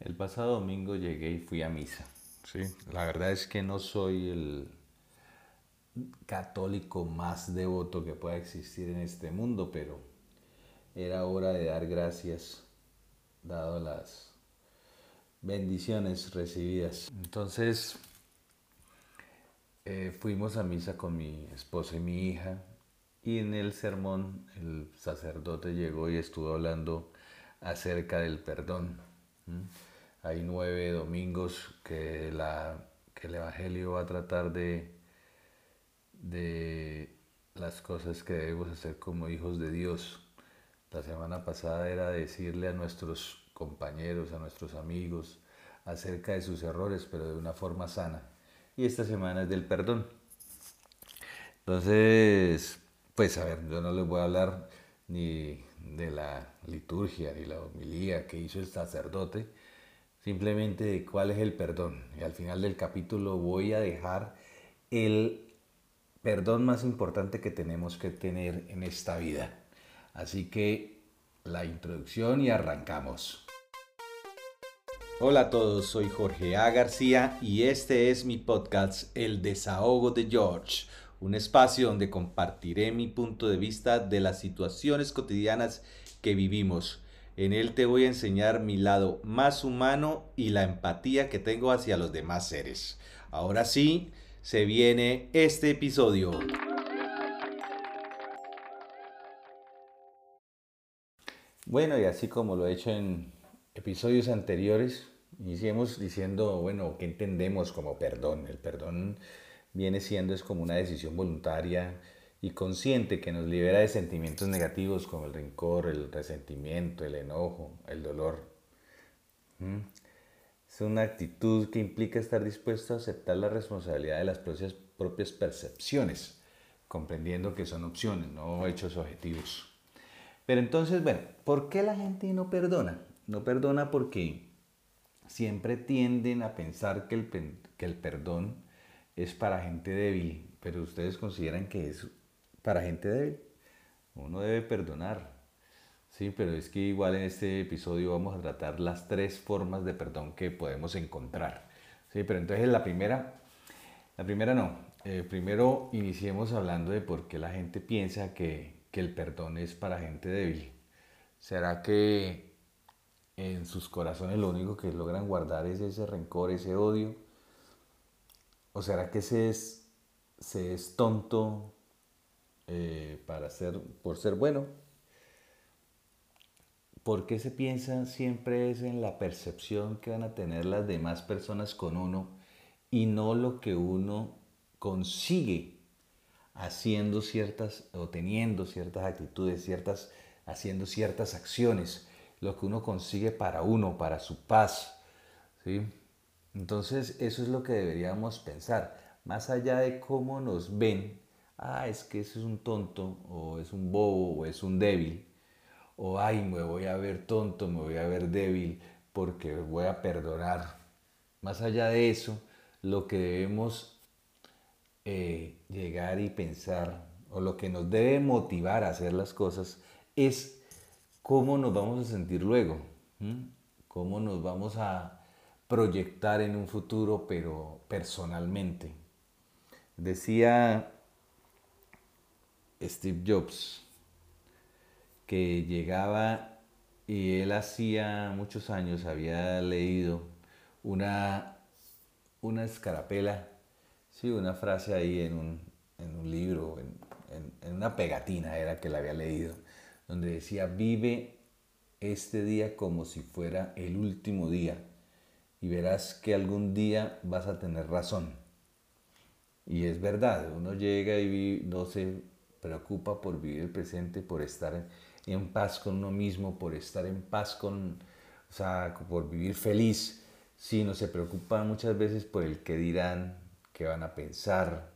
El pasado domingo llegué y fui a misa. ¿sí? La verdad es que no soy el católico más devoto que pueda existir en este mundo, pero era hora de dar gracias, dado las bendiciones recibidas. Entonces, eh, fuimos a misa con mi esposa y mi hija, y en el sermón el sacerdote llegó y estuvo hablando acerca del perdón. Hay nueve domingos que, la, que el Evangelio va a tratar de, de las cosas que debemos hacer como hijos de Dios. La semana pasada era decirle a nuestros compañeros, a nuestros amigos, acerca de sus errores, pero de una forma sana. Y esta semana es del perdón. Entonces, pues a ver, yo no les voy a hablar ni de la liturgia ni la homilía que hizo el sacerdote, simplemente de cuál es el perdón. Y al final del capítulo voy a dejar el perdón más importante que tenemos que tener en esta vida. Así que la introducción y arrancamos. Hola a todos, soy Jorge A. García y este es mi podcast El desahogo de George un espacio donde compartiré mi punto de vista de las situaciones cotidianas que vivimos. En él te voy a enseñar mi lado más humano y la empatía que tengo hacia los demás seres. Ahora sí, se viene este episodio. Bueno, y así como lo he hecho en episodios anteriores, iniciemos diciendo, bueno, ¿qué entendemos como perdón? El perdón viene siendo es como una decisión voluntaria y consciente que nos libera de sentimientos negativos como el rencor, el resentimiento, el enojo, el dolor. ¿Mm? Es una actitud que implica estar dispuesto a aceptar la responsabilidad de las propias, propias percepciones, comprendiendo que son opciones, no hechos objetivos. Pero entonces, bueno, ¿por qué la gente no perdona? No perdona porque siempre tienden a pensar que el, que el perdón es para gente débil, pero ustedes consideran que es para gente débil. Uno debe perdonar. Sí, pero es que igual en este episodio vamos a tratar las tres formas de perdón que podemos encontrar. Sí, pero entonces la primera, la primera no. Eh, primero iniciemos hablando de por qué la gente piensa que, que el perdón es para gente débil. ¿Será que en sus corazones lo único que logran guardar es ese rencor, ese odio? ¿O será que se es, se es tonto eh, para ser, por ser bueno? ¿Por qué se piensa siempre es en la percepción que van a tener las demás personas con uno y no lo que uno consigue haciendo ciertas o teniendo ciertas actitudes, ciertas, haciendo ciertas acciones, lo que uno consigue para uno, para su paz, ¿sí? Entonces eso es lo que deberíamos pensar, más allá de cómo nos ven, ah, es que ese es un tonto, o es un bobo, o es un débil, o ay, me voy a ver tonto, me voy a ver débil, porque voy a perdonar. Más allá de eso, lo que debemos eh, llegar y pensar, o lo que nos debe motivar a hacer las cosas, es cómo nos vamos a sentir luego, cómo nos vamos a proyectar en un futuro, pero personalmente. Decía Steve Jobs que llegaba y él hacía muchos años había leído una, una escarapela, sí, una frase ahí en un, en un libro, en, en una pegatina era que la había leído, donde decía, vive este día como si fuera el último día y verás que algún día vas a tener razón. Y es verdad, uno llega y no se preocupa por vivir el presente, por estar en paz con uno mismo, por estar en paz con, o sea, por vivir feliz, sino se preocupa muchas veces por el que dirán, qué van a pensar,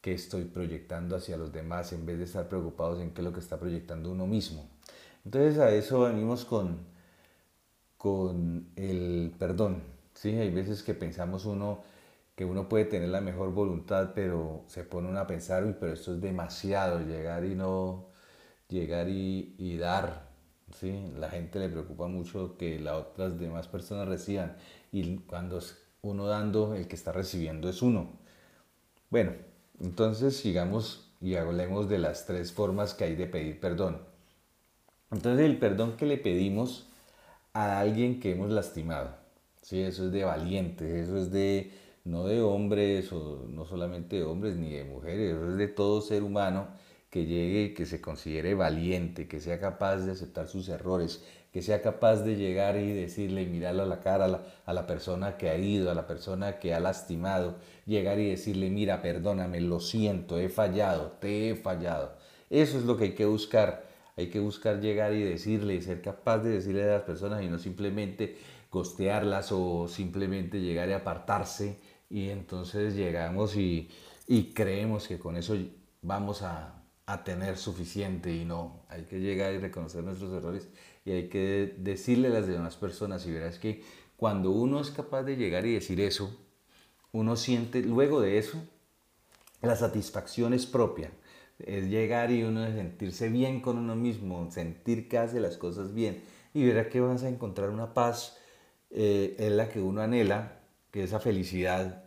qué estoy proyectando hacia los demás, en vez de estar preocupados en qué es lo que está proyectando uno mismo. Entonces a eso venimos con, con el perdón. ¿sí? Hay veces que pensamos uno que uno puede tener la mejor voluntad, pero se pone uno a pensar, uy, pero esto es demasiado, llegar y no, llegar y, dar, ¿sí? La gente le preocupa mucho que las otras demás personas reciban y cuando uno dando, el que está recibiendo es uno. Bueno, entonces sigamos y hablemos de las tres formas que hay de pedir perdón. Entonces el perdón que le pedimos a alguien que hemos lastimado, ¿sí? eso es de valientes, eso es de no de hombres o no solamente de hombres ni de mujeres, eso es de todo ser humano que llegue, que se considere valiente, que sea capaz de aceptar sus errores, que sea capaz de llegar y decirle y mirarle a la cara a la, a la, persona que ha ido, a la persona que ha lastimado, llegar y decirle, mira, perdóname, lo siento, he fallado, te he fallado. Eso es lo que hay que buscar. Hay que buscar llegar y decirle ser capaz de decirle a las personas y no simplemente costearlas o simplemente llegar y apartarse. Y entonces llegamos y, y creemos que con eso vamos a, a tener suficiente. Y no, hay que llegar y reconocer nuestros errores y hay que decirle a las demás personas. Y verás que cuando uno es capaz de llegar y decir eso, uno siente luego de eso la satisfacción es propia, es llegar y uno sentirse bien con uno mismo, sentir que hace las cosas bien y verá que vas a encontrar una paz eh, en la que uno anhela, que esa felicidad,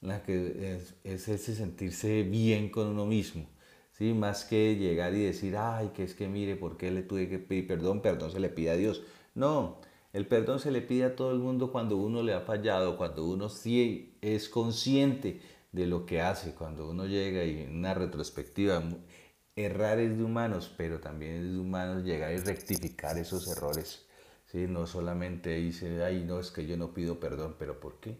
la que es, es ese sentirse bien con uno mismo. ¿sí? Más que llegar y decir, ay, que es que mire, ¿por qué le tuve que pedir perdón? Perdón se le pide a Dios. No, el perdón se le pide a todo el mundo cuando uno le ha fallado, cuando uno sí es consciente de lo que hace, cuando uno llega y en una retrospectiva, errar es de humanos, pero también es de humanos llegar y rectificar esos errores. ¿sí? No solamente dice, ay, no, es que yo no pido perdón, pero ¿por qué?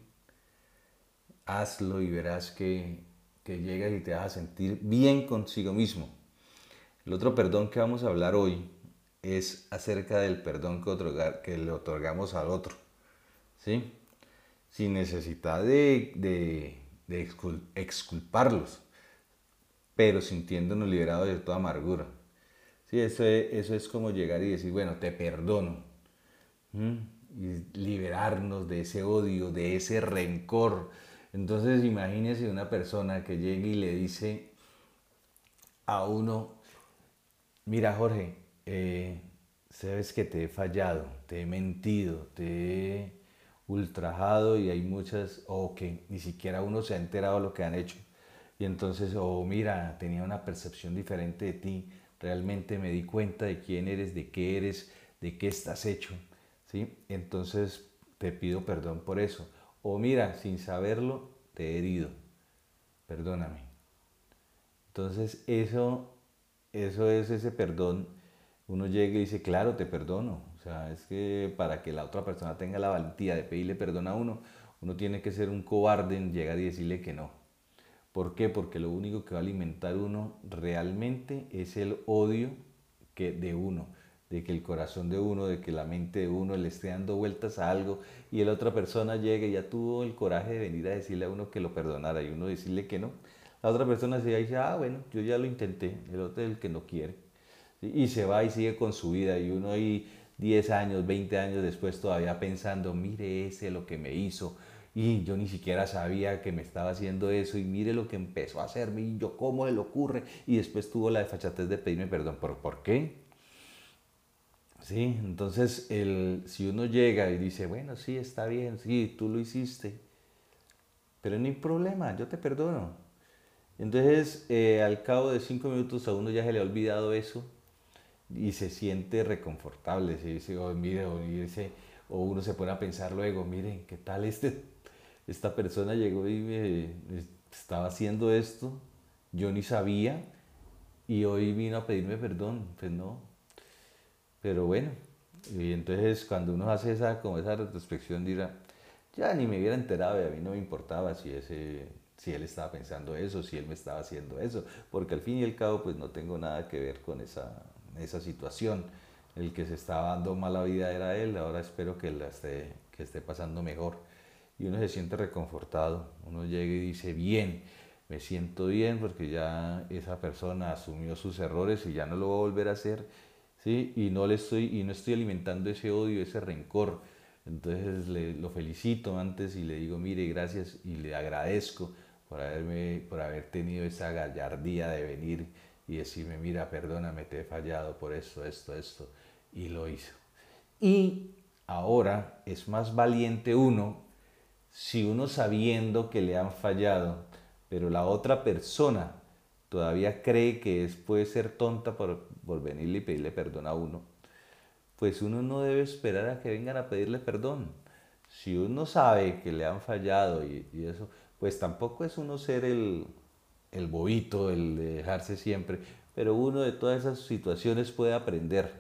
Hazlo y verás que que llegas y te vas a sentir bien consigo mismo. El otro perdón que vamos a hablar hoy es acerca del perdón que, que le otorgamos al otro. ¿sí? Sin necesidad de, de, de exculparlos, pero sintiéndonos liberados de toda amargura. ¿sí? Eso, es, eso es como llegar y decir, bueno, te perdono. Y liberarnos de ese odio, de ese rencor, entonces imagínese una persona que llegue y le dice a uno, mira Jorge, eh, sabes que te he fallado, te he mentido, te he ultrajado y hay muchas, o que ni siquiera uno se ha enterado de lo que han hecho. Y entonces, o mira, tenía una percepción diferente de ti, realmente me di cuenta de quién eres, de qué eres, de qué estás hecho. ¿sí? Entonces te pido perdón por eso. O mira, sin saberlo, te he herido, perdóname. Entonces eso, eso es ese perdón. Uno llega y dice, claro, te perdono. O sea, es que para que la otra persona tenga la valentía de pedirle perdón a uno, uno tiene que ser un cobarde en llegar y decirle que no. ¿Por qué? Porque lo único que va a alimentar uno realmente es el odio que de uno de que el corazón de uno, de que la mente de uno le esté dando vueltas a algo y la otra persona llegue y ya tuvo el coraje de venir a decirle a uno que lo perdonara y uno decirle que no. La otra persona se dice, ah, bueno, yo ya lo intenté, el otro es el que no quiere. Y se va y sigue con su vida y uno ahí 10 años, 20 años después todavía pensando, mire ese lo que me hizo, y yo ni siquiera sabía que me estaba haciendo eso y mire lo que empezó a hacerme y yo cómo le ocurre y después tuvo la desfachatez de pedirme perdón. ¿Pero por qué? ¿sí? Entonces, el, si uno llega y dice, bueno, sí, está bien, sí, tú lo hiciste, pero no hay problema, yo te perdono. Entonces, eh, al cabo de cinco minutos a uno ya se le ha olvidado eso y se siente reconfortable, se dice, oh, mire, o, o uno se pone a pensar luego, miren, ¿qué tal este, esta persona llegó y me, estaba haciendo esto? Yo ni sabía y hoy vino a pedirme perdón. Pues no, pero bueno, y entonces cuando uno hace esa, como esa retrospección dirá, ya ni me hubiera enterado y a mí no me importaba si, ese, si él estaba pensando eso, si él me estaba haciendo eso, porque al fin y al cabo pues no tengo nada que ver con esa, esa situación. El que se estaba dando mala vida era él, ahora espero que, la esté, que esté pasando mejor. Y uno se siente reconfortado, uno llega y dice, bien, me siento bien porque ya esa persona asumió sus errores y ya no lo va a volver a hacer ¿sí? Y no, le estoy, y no estoy alimentando ese odio, ese rencor. Entonces le, lo felicito antes y le digo, mire, gracias y le agradezco por, haberme, por haber tenido esa gallardía de venir y decirme, mira, perdóname, te he fallado por esto, esto, esto. y lo hizo. Y ahora es más valiente uno si uno sabiendo que le han fallado, pero la otra persona todavía cree que es, puede ser tonta por, por venirle y pedirle perdón a uno, pues uno no debe esperar a que vengan a pedirle perdón. Si uno sabe que le han fallado y, eso, pues tampoco es uno ser el, el bobito, el de dejarse siempre, pero uno de todas esas situaciones puede aprender,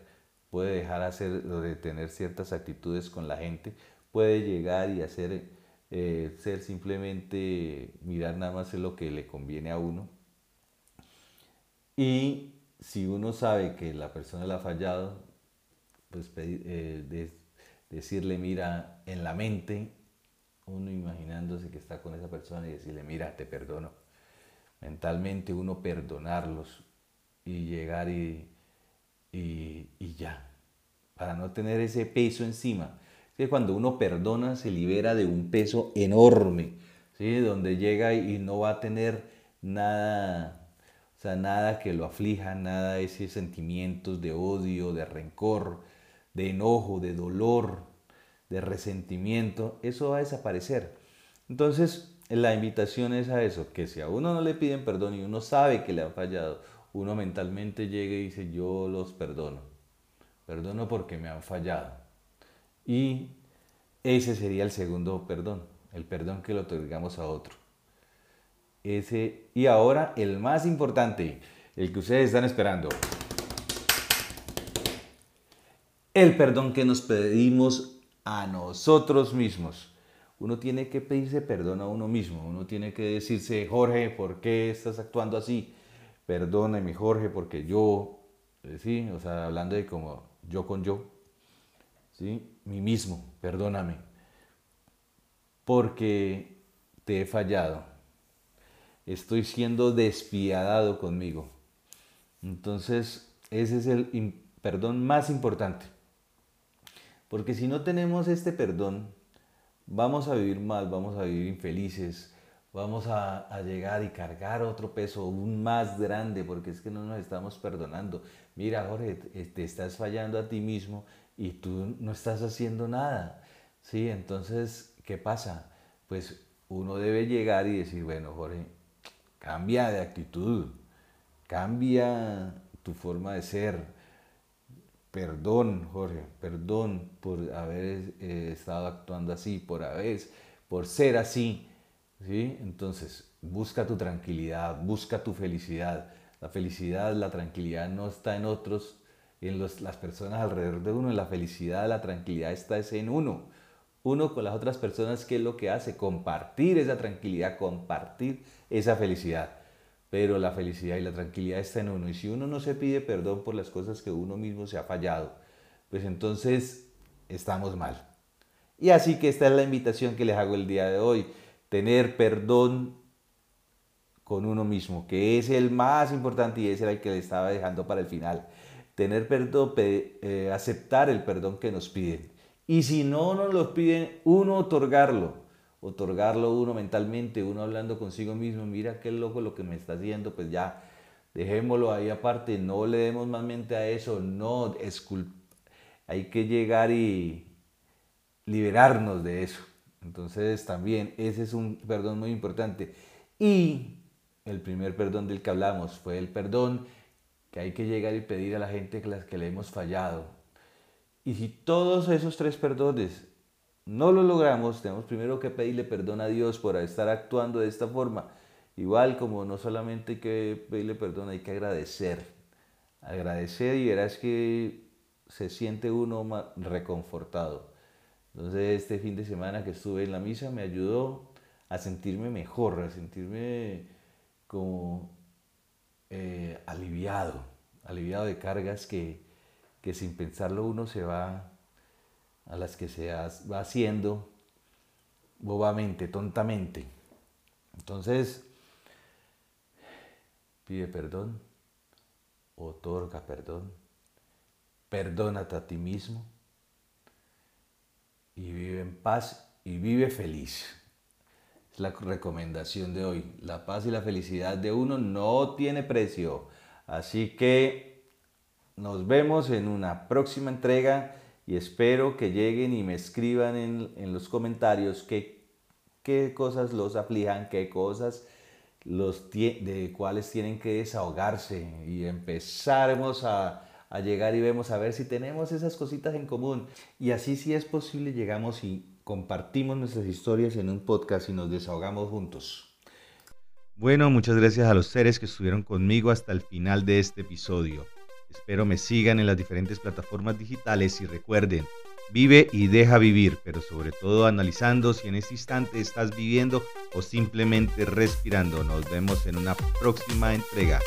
puede dejar hacer de tener ciertas actitudes con la gente, puede llegar y hacer, eh, ser simplemente mirar nada más lo que le conviene a uno. Y si uno sabe que la persona le ha fallado, pues eh, decirle, mira, en la mente, uno imaginándose que está con esa persona y decirle, mira, te perdono. Mentalmente uno perdonarlos y llegar y, y, ya, para no tener ese peso encima. que cuando uno perdona se libera de un peso enorme, ¿sí? donde llega y no va a tener nada, o sea, nada que lo aflija, nada de esos sentimientos de odio, de rencor, de enojo, de dolor, de resentimiento, eso va a desaparecer. Entonces, la invitación es a eso, que si a uno no le piden perdón y uno sabe que le han fallado, uno mentalmente llegue y dice, yo los perdono. Perdono porque me han fallado. Y ese sería el segundo perdón, el perdón que le otorgamos a otro. Ese, y ahora el más importante, el que ustedes están esperando el perdón que nos pedimos a nosotros mismos. Uno tiene que pedirse perdón a uno mismo, uno tiene que decirse, Jorge, ¿por qué estás actuando así? Perdóname, Jorge, porque yo, eh, sí, o sea, hablando de como yo con yo, sí, mí mismo, perdóname, porque te he fallado, estoy siendo despiadado conmigo. Entonces, ese es el perdón más importante. Porque si no tenemos este perdón, vamos a vivir mal, vamos a vivir infelices, vamos a, llegar y cargar otro peso aún más grande, porque es que no nos estamos perdonando. Mira, Jorge, te estás fallando a ti mismo y tú no estás haciendo nada. ¿Sí? Entonces, ¿qué pasa? Pues uno debe llegar y decir, bueno, Jorge, cambia de actitud, cambia tu forma de ser, Perdón, Jorge, perdón por haber eh, estado actuando así, por haber, por ser así. ¿sí? Entonces, busca tu tranquilidad, busca tu felicidad. La felicidad, la tranquilidad no está en otros, en las personas alrededor de uno. La felicidad, la tranquilidad está en uno. Uno con las otras personas, ¿qué es lo que hace? Compartir esa tranquilidad, compartir esa felicidad pero la felicidad y la tranquilidad está en uno. Y si uno no se pide perdón por las cosas que uno mismo se ha fallado, pues entonces estamos mal. Y así que esta es la invitación que les hago el día de hoy, tener perdón con uno mismo, que es el más importante y ese era el que le estaba dejando para el final. Tener perdón, eh, aceptar el perdón que nos piden. Y si no nos lo piden, uno otorgarlo otorgarlo uno mentalmente, uno hablando consigo mismo, mira qué loco lo que me está haciendo, pues ya, dejémoslo ahí aparte, no le demos más mente a eso, no, hay que llegar y liberarnos de eso. Entonces también ese es un perdón muy importante. Y el primer perdón del que hablamos fue el perdón que hay que llegar y pedir a la gente que, las que le hemos fallado. Y si todos esos tres perdones no lo logramos, tenemos primero que pedirle perdón a Dios por estar actuando de esta forma. Igual como no solamente que pedirle perdón, hay que agradecer. Agradecer y verás que se siente uno reconfortado. Entonces este fin de semana que estuve en la misa me ayudó a sentirme mejor, a sentirme como eh, aliviado, aliviado de cargas que, que sin pensarlo uno se va a las que se va haciendo bobamente, tontamente. Entonces, pide perdón, otorga perdón, perdónate a ti mismo y vive en paz y vive feliz. Es la recomendación de hoy. La paz y la felicidad de uno no tiene precio. Así que Nos vemos en una próxima entrega y espero que lleguen y me escriban en, los comentarios qué, qué cosas los aflijan, qué cosas los de cuáles tienen que desahogarse y empezaremos a, a llegar y vemos a ver si tenemos esas cositas en común. Y así si es posible llegamos y compartimos nuestras historias en un podcast y nos desahogamos juntos. Bueno, muchas gracias a los seres que estuvieron conmigo hasta el final de este episodio. Espero me sigan en las diferentes plataformas digitales y recuerden, vive y deja vivir, pero sobre todo analizando si en este instante estás viviendo o simplemente respirando. Nos vemos en una próxima entrega.